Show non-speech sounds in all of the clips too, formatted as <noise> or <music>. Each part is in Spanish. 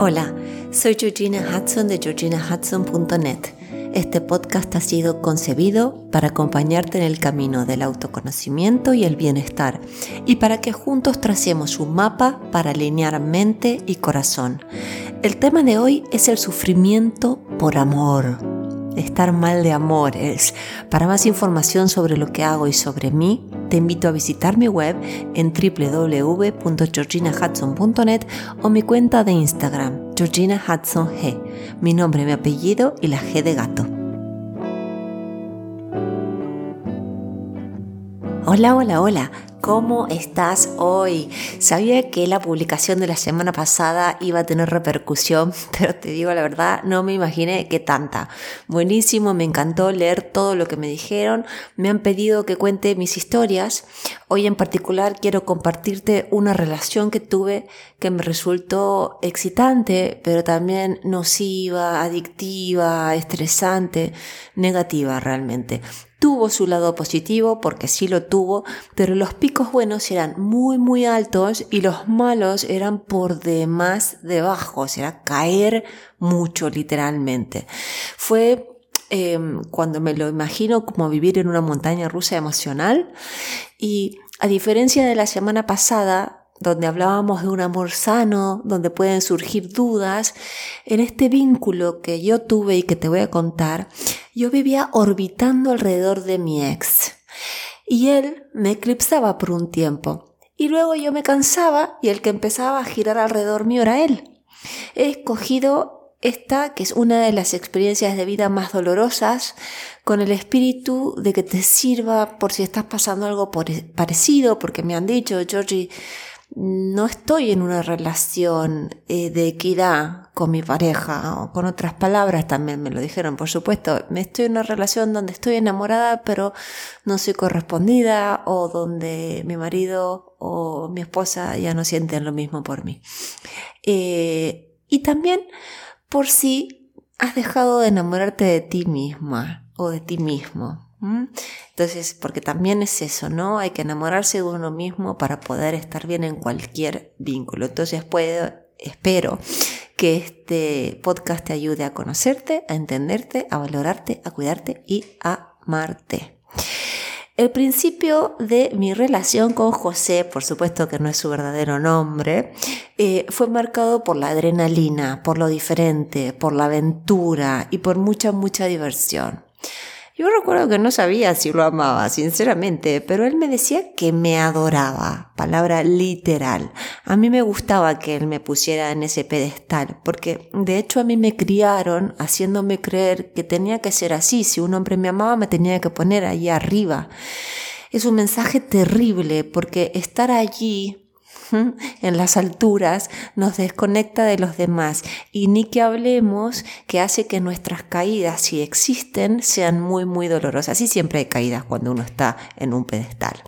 Hola, soy Georgina Hudson de georginahudson.net. Este podcast ha sido concebido para acompañarte en el camino del autoconocimiento y el bienestar y para que juntos tracemos un mapa para alinear mente y corazón. El tema de hoy es el sufrimiento por amor. Estar mal de amores. Para más información sobre lo que hago y sobre mí, te invito a visitar mi web en www.georginahudson.net o mi cuenta de Instagram, Georgina Hudson G, mi nombre, mi apellido y la G de gato. Hola, hola, hola. ¿Cómo estás hoy? Sabía que la publicación de la semana pasada iba a tener repercusión, <laughs> pero te digo la verdad, no me imaginé que tanta. Buenísimo, me encantó leer todo lo que me dijeron, me han pedido que cuente mis historias. Hoy en particular quiero compartirte una relación que tuve que me resultó excitante, pero también nociva, adictiva, estresante, negativa realmente tuvo su lado positivo porque sí lo tuvo, pero los picos buenos eran muy muy altos y los malos eran por demás de bajos, era caer mucho literalmente. Fue em, cuando me lo imagino como vivir en una montaña rusa emocional y a diferencia de la semana pasada, donde hablábamos de un amor sano, donde pueden surgir dudas, en este vínculo que yo tuve y que te voy a contar, yo vivía orbitando alrededor de mi ex. Y él me eclipsaba por un tiempo. Y luego yo me cansaba y el que empezaba a girar alrededor mío era él. He escogido esta, que es una de las experiencias de vida más dolorosas, con el espíritu de que te sirva por si estás pasando algo parecido, porque me han dicho, Georgie, no estoy en una relación eh, de equidad con mi pareja o con otras palabras también me lo dijeron por supuesto me estoy en una relación donde estoy enamorada pero no soy correspondida o donde mi marido o mi esposa ya no sienten lo mismo por mí. Eh, y también por si has dejado de enamorarte de ti misma o de ti mismo entonces, porque también es eso, ¿no? Hay que enamorarse de uno mismo para poder estar bien en cualquier vínculo. Entonces, puedo, espero que este podcast te ayude a conocerte, a entenderte, a valorarte, a cuidarte y a amarte. El principio de mi relación con José, por supuesto que no es su verdadero nombre, eh, fue marcado por la adrenalina, por lo diferente, por la aventura y por mucha, mucha diversión. Yo recuerdo que no sabía si lo amaba, sinceramente, pero él me decía que me adoraba, palabra literal. A mí me gustaba que él me pusiera en ese pedestal, porque de hecho a mí me criaron haciéndome creer que tenía que ser así, si un hombre me amaba me tenía que poner ahí arriba. Es un mensaje terrible porque estar allí <laughs> en las alturas nos desconecta de los demás y ni que hablemos que hace que nuestras caídas, si existen, sean muy, muy dolorosas. Y siempre hay caídas cuando uno está en un pedestal.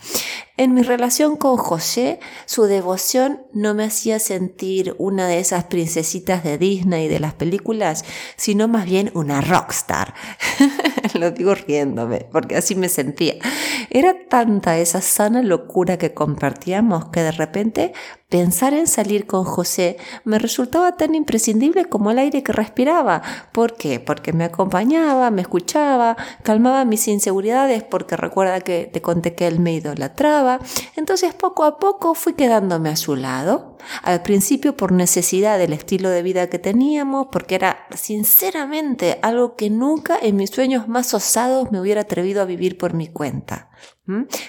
En mi relación con José, su devoción no me hacía sentir una de esas princesitas de Disney de las películas, sino más bien una rockstar. <laughs> <laughs> Lo digo riéndome, porque así me sentía. Era tanta esa sana locura que compartíamos que de repente Pensar en salir con José me resultaba tan imprescindible como el aire que respiraba. ¿Por qué? Porque me acompañaba, me escuchaba, calmaba mis inseguridades porque recuerda que te conté que él me idolatraba. Entonces poco a poco fui quedándome a su lado. Al principio por necesidad del estilo de vida que teníamos, porque era sinceramente algo que nunca en mis sueños más osados me hubiera atrevido a vivir por mi cuenta.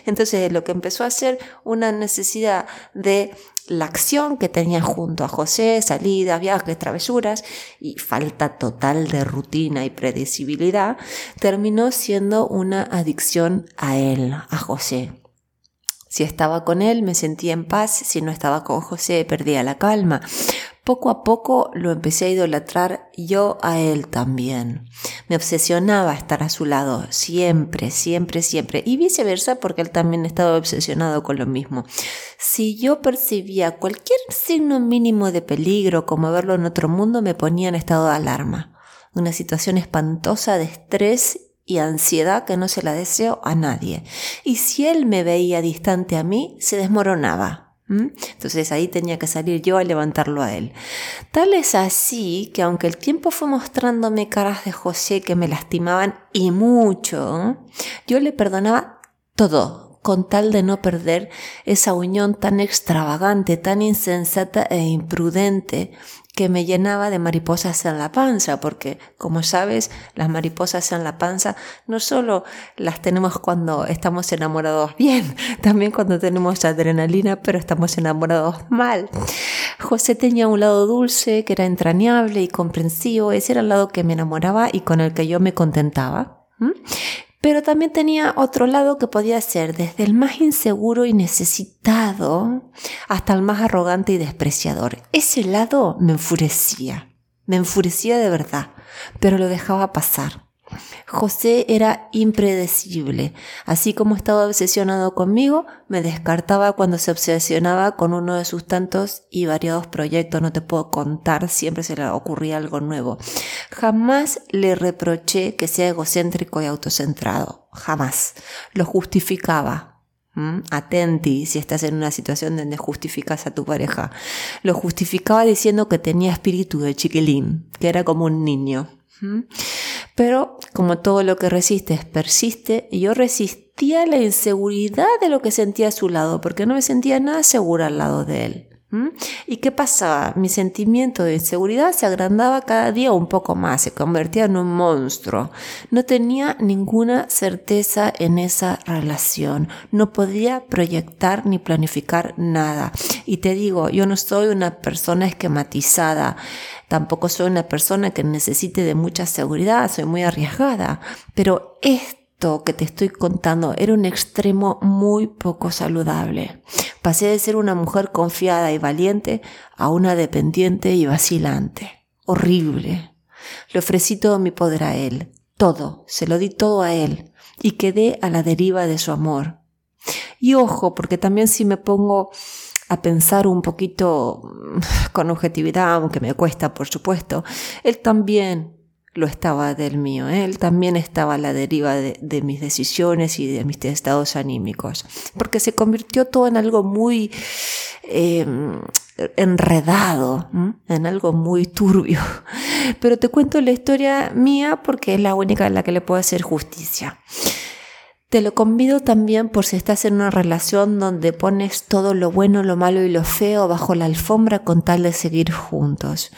Entonces lo que empezó a ser una necesidad de la acción que tenía junto a José, salidas, viajes, travesuras y falta total de rutina y predecibilidad, terminó siendo una adicción a él, a José. Si estaba con él me sentía en paz, si no estaba con José perdía la calma. Poco a poco lo empecé a idolatrar yo a él también. Me obsesionaba estar a su lado, siempre, siempre, siempre. Y viceversa porque él también estaba obsesionado con lo mismo. Si yo percibía cualquier signo mínimo de peligro, como verlo en otro mundo, me ponía en estado de alarma. Una situación espantosa de estrés y ansiedad que no se la deseo a nadie. Y si él me veía distante a mí, se desmoronaba. Entonces ahí tenía que salir yo a levantarlo a él. Tal es así que aunque el tiempo fue mostrándome caras de José que me lastimaban y mucho, yo le perdonaba todo con tal de no perder esa unión tan extravagante, tan insensata e imprudente que me llenaba de mariposas en la panza, porque como sabes, las mariposas en la panza no solo las tenemos cuando estamos enamorados bien, <laughs> también cuando tenemos adrenalina, pero estamos enamorados mal. José tenía un lado dulce, que era entrañable y comprensivo, ese era el lado que me enamoraba y con el que yo me contentaba. Pero también tenía otro lado que podía ser desde el más inseguro y necesitado hasta el más arrogante y despreciador. Ese lado me enfurecía, me enfurecía de verdad, pero lo dejaba pasar. José era impredecible. Así como estaba obsesionado conmigo, me descartaba cuando se obsesionaba con uno de sus tantos y variados proyectos. No te puedo contar, siempre se le ocurría algo nuevo. Jamás le reproché que sea egocéntrico y autocentrado. Jamás. Lo justificaba. Atenti si estás en una situación donde justificas a tu pareja. Lo justificaba diciendo que tenía espíritu de chiquilín, que era como un niño. Pero como todo lo que resistes persiste, yo resistía la inseguridad de lo que sentía a su lado, porque no me sentía nada segura al lado de él. ¿Y qué pasaba? Mi sentimiento de inseguridad se agrandaba cada día un poco más, se convertía en un monstruo. No tenía ninguna certeza en esa relación, no podía proyectar ni planificar nada. Y te digo, yo no soy una persona esquematizada. Tampoco soy una persona que necesite de mucha seguridad, soy muy arriesgada, pero esto que te estoy contando era un extremo muy poco saludable. Pasé de ser una mujer confiada y valiente a una dependiente y vacilante. Horrible. Le ofrecí todo mi poder a él, todo, se lo di todo a él, y quedé a la deriva de su amor. Y ojo, porque también si me pongo a pensar un poquito mm, con objetividad, aunque me cuesta, por supuesto, él también lo estaba del mío, ¿eh? él también estaba a la deriva de, mis decisiones y de mis estados anímicos, porque se convirtió todo en algo muy em, enredado, en algo muy turbio. Pero te cuento la historia mía porque es la única en la que le puedo hacer justicia. Te lo convido también por si estás en una relación donde pones todo lo bueno, lo malo y lo feo bajo la alfombra con tal de seguir juntos.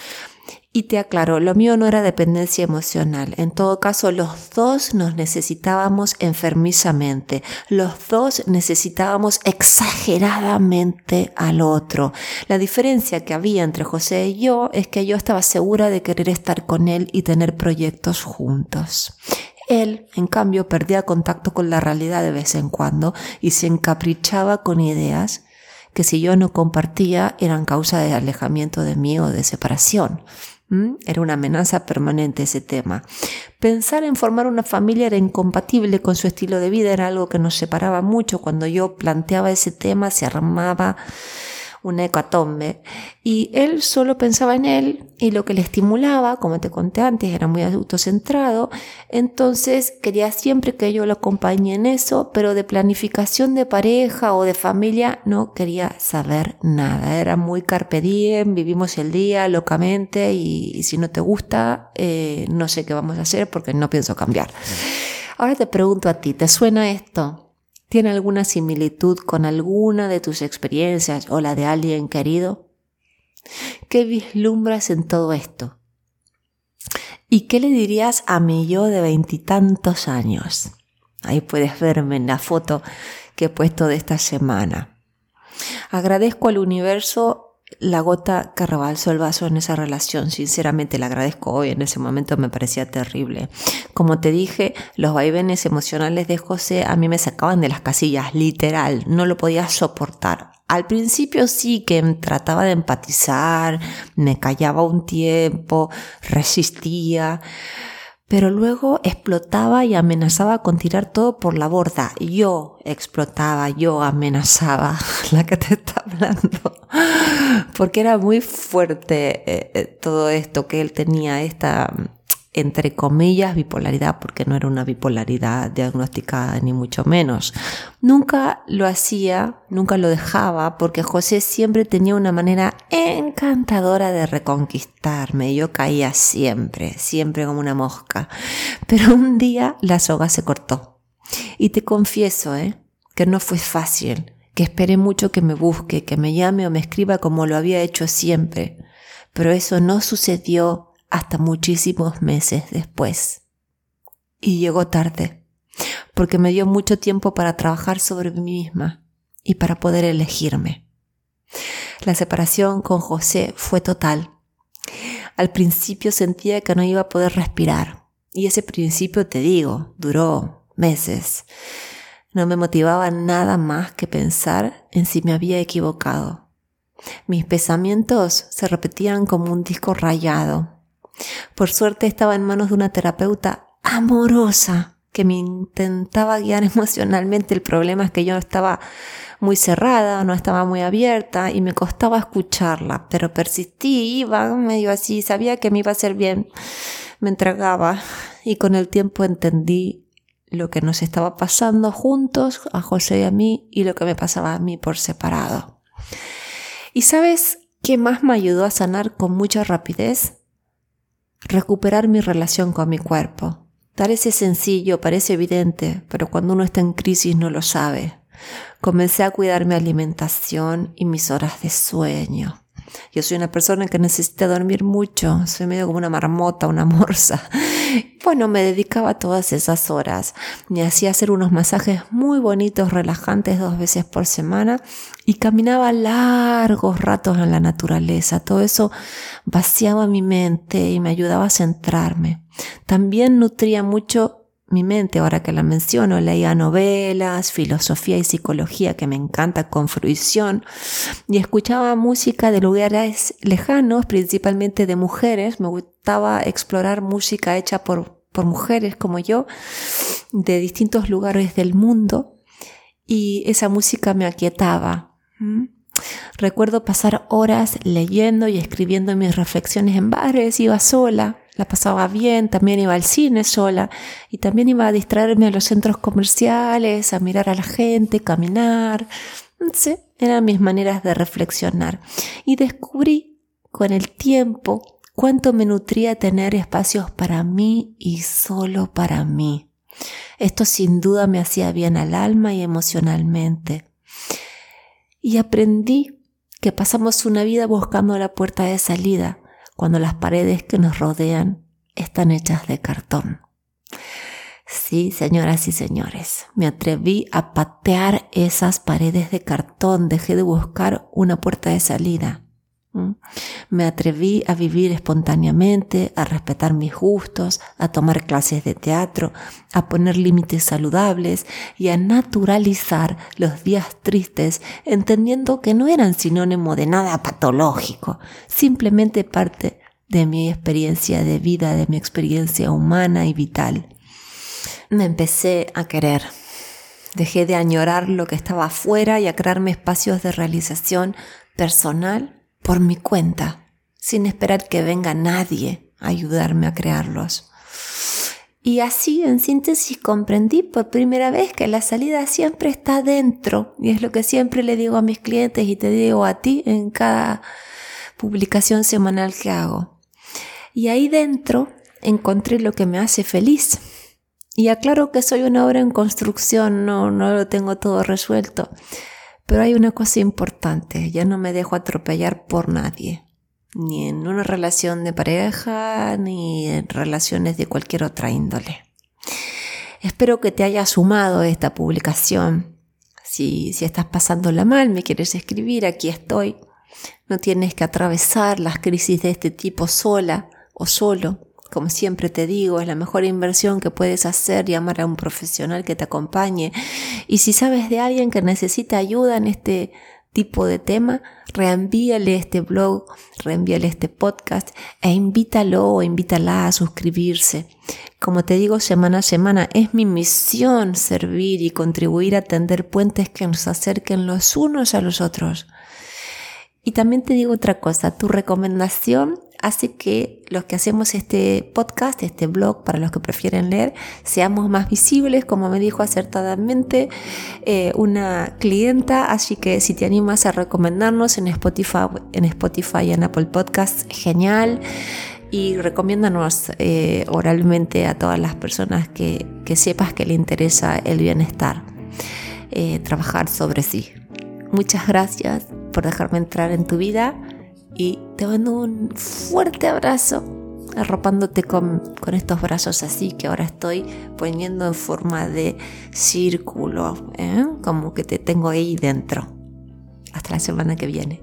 Y te aclaro, lo mío no era dependencia emocional. En todo caso, los dos nos necesitábamos enfermizamente. Los dos necesitábamos exageradamente al otro. La diferencia que había entre José y yo es que yo estaba segura de querer estar con él y tener proyectos juntos. Él, en cambio, perdía contacto con la realidad de vez en cuando y se encaprichaba con ideas que si yo no compartía eran causa de alejamiento de mí o de separación. ¿Mm? Era una amenaza permanente ese tema. Pensar en formar una familia era incompatible con su estilo de vida, era algo que nos separaba mucho. Cuando yo planteaba ese tema se armaba una hecatombe. Y él solo pensaba en él y lo que le estimulaba, como te conté antes, era muy autocentrado. Entonces quería siempre que yo lo acompañe en eso, pero de planificación de pareja o de familia no quería saber nada. Era muy carpe diem, vivimos el día locamente y, si no te gusta, eh, no sé qué vamos a hacer porque no pienso cambiar. Ahora te pregunto a ti, ¿te suena esto? ¿Tiene alguna similitud con alguna de tus experiencias o la de alguien querido? ¿Qué vislumbras en todo esto? ¿Y qué le dirías a mi yo de veintitantos años? Ahí puedes verme en la foto que he puesto de esta semana. Agradezco al universo la gota que rebalsó el vaso en esa relación. Sinceramente la agradezco hoy, en ese momento me parecía terrible. Como te dije, los vaivenes emocionales de José a mí me sacaban de las casillas, literal, no lo podía soportar. Al principio sí que trataba de empatizar, me callaba un tiempo, resistía, pero luego explotaba y amenazaba con tirar todo por la borda. Yo explotaba, yo amenazaba, <laughs> la que te está hablando, porque era muy fuerte eh, eh, todo esto que él tenía, esta entre comillas, bipolaridad, porque no era una bipolaridad diagnosticada ni mucho menos. Nunca lo hacía, nunca lo dejaba, porque José siempre tenía una manera encantadora de reconquistarme. Yo caía siempre, siempre como una mosca. Pero un día la soga se cortó. Y te confieso, ¿eh? que no fue fácil, que esperé mucho que me busque, que me llame o me escriba como lo había hecho siempre. Pero eso no sucedió hasta muchísimos meses después. Y llegó tarde, porque me dio mucho tiempo para trabajar sobre mí misma y para poder elegirme. La separación con José fue total. Al principio sentía que no iba a poder respirar, y ese principio, te digo, duró meses. No me motivaba nada más que pensar en si me había equivocado. Mis pensamientos se repetían como un disco rayado, por suerte estaba en manos de una terapeuta amorosa que me intentaba guiar <laughs> emocionalmente. El problema es que yo estaba muy cerrada, no estaba muy abierta y me costaba escucharla, pero persistí, iba medio así, sabía que me iba a hacer bien, me entregaba y con el tiempo entendí lo que nos estaba pasando juntos, a José y a mí, y lo que me pasaba a mí por separado. ¿Y sabes qué más me ayudó a sanar con mucha rapidez? Recuperar mi relación con mi cuerpo. Parece sencillo, parece evidente, pero cuando uno está en crisis no lo sabe. Comencé a cuidar mi alimentación y mis horas de sueño. Yo soy una persona que necesita dormir mucho, soy medio como una marmota, una <laughs> morsa. Bueno, me dedicaba todas esas horas. Me hacía hacer unos masajes muy bonitos, relajantes dos veces por semana y caminaba largos ratos en la naturaleza. Todo eso vaciaba mi mente y me ayudaba a centrarme. También nutría mucho mi mente, ahora que la menciono, leía novelas, filosofía y psicología que me encanta con fruición y escuchaba música de lugares lejanos, principalmente de mujeres. Me gustaba explorar música hecha por, por mujeres como yo, de distintos lugares del mundo y esa música me aquietaba. Recuerdo pasar horas leyendo y escribiendo mis reflexiones en bares, iba sola, la pasaba bien, también iba al cine sola y también iba a distraerme a los centros comerciales, a mirar a la gente, caminar. Sí, eran mis maneras de reflexionar. Y descubrí con el tiempo cuánto me nutría tener espacios para mí y solo para mí. Esto sin duda me hacía bien al alma y emocionalmente. Y aprendí que pasamos una vida buscando la puerta de salida cuando las paredes que nos rodean están hechas de cartón. Sí, señoras y señores, me atreví a patear esas paredes de cartón, dejé de buscar una puerta de salida. Me atreví a vivir espontáneamente, a respetar mis gustos, a tomar clases de teatro, a poner límites saludables y a naturalizar los días tristes, entendiendo que no eran sinónimo de nada patológico, simplemente parte de mi experiencia de vida, de mi experiencia humana y vital. Me empecé a querer. Dejé de añorar lo que estaba afuera y a crearme espacios de realización personal por mi cuenta, sin esperar que venga nadie a ayudarme a crearlos. Y así, en síntesis, comprendí por primera vez que la salida siempre está dentro. Y es lo que siempre le digo a mis clientes y te digo a ti en cada publicación semanal que hago. Y ahí dentro encontré lo que me hace feliz. Y aclaro que soy una obra en construcción, no, no lo tengo todo resuelto. Pero hay una cosa importante, ya no me dejo atropellar por nadie, ni en una relación de pareja, ni en relaciones de cualquier otra índole. Espero que te haya sumado esta publicación. Si, si estás pasándola mal, me quieres escribir, aquí estoy. No tienes que atravesar las crisis de este tipo sola o solo. Como siempre te digo, es la mejor inversión que puedes hacer llamar a un profesional que te acompañe. Y si sabes de alguien que necesita ayuda en este tipo de tema, reenvíale este blog, reenvíale este podcast e invítalo o invítala a suscribirse. Como te digo semana a semana, es mi misión servir y contribuir a tender puentes que nos acerquen los unos a los otros. Y también te digo otra cosa, tu recomendación hace que los que hacemos este podcast, este blog, para los que prefieren leer, seamos más visibles, como me dijo acertadamente eh, una clienta. Así que si te animas a recomendarnos en Spotify, en Spotify y en Apple Podcasts, genial. Y recomiéndanos eh, oralmente a todas las personas que, sepas que le interesa el bienestar, eh, trabajar sobre sí. Muchas gracias por dejarme entrar en tu vida y te mando un fuerte abrazo arropándote con, con, estos brazos así que ahora estoy poniendo en forma de círculo, ¿eh? como que te tengo ahí dentro. Hasta la semana que viene.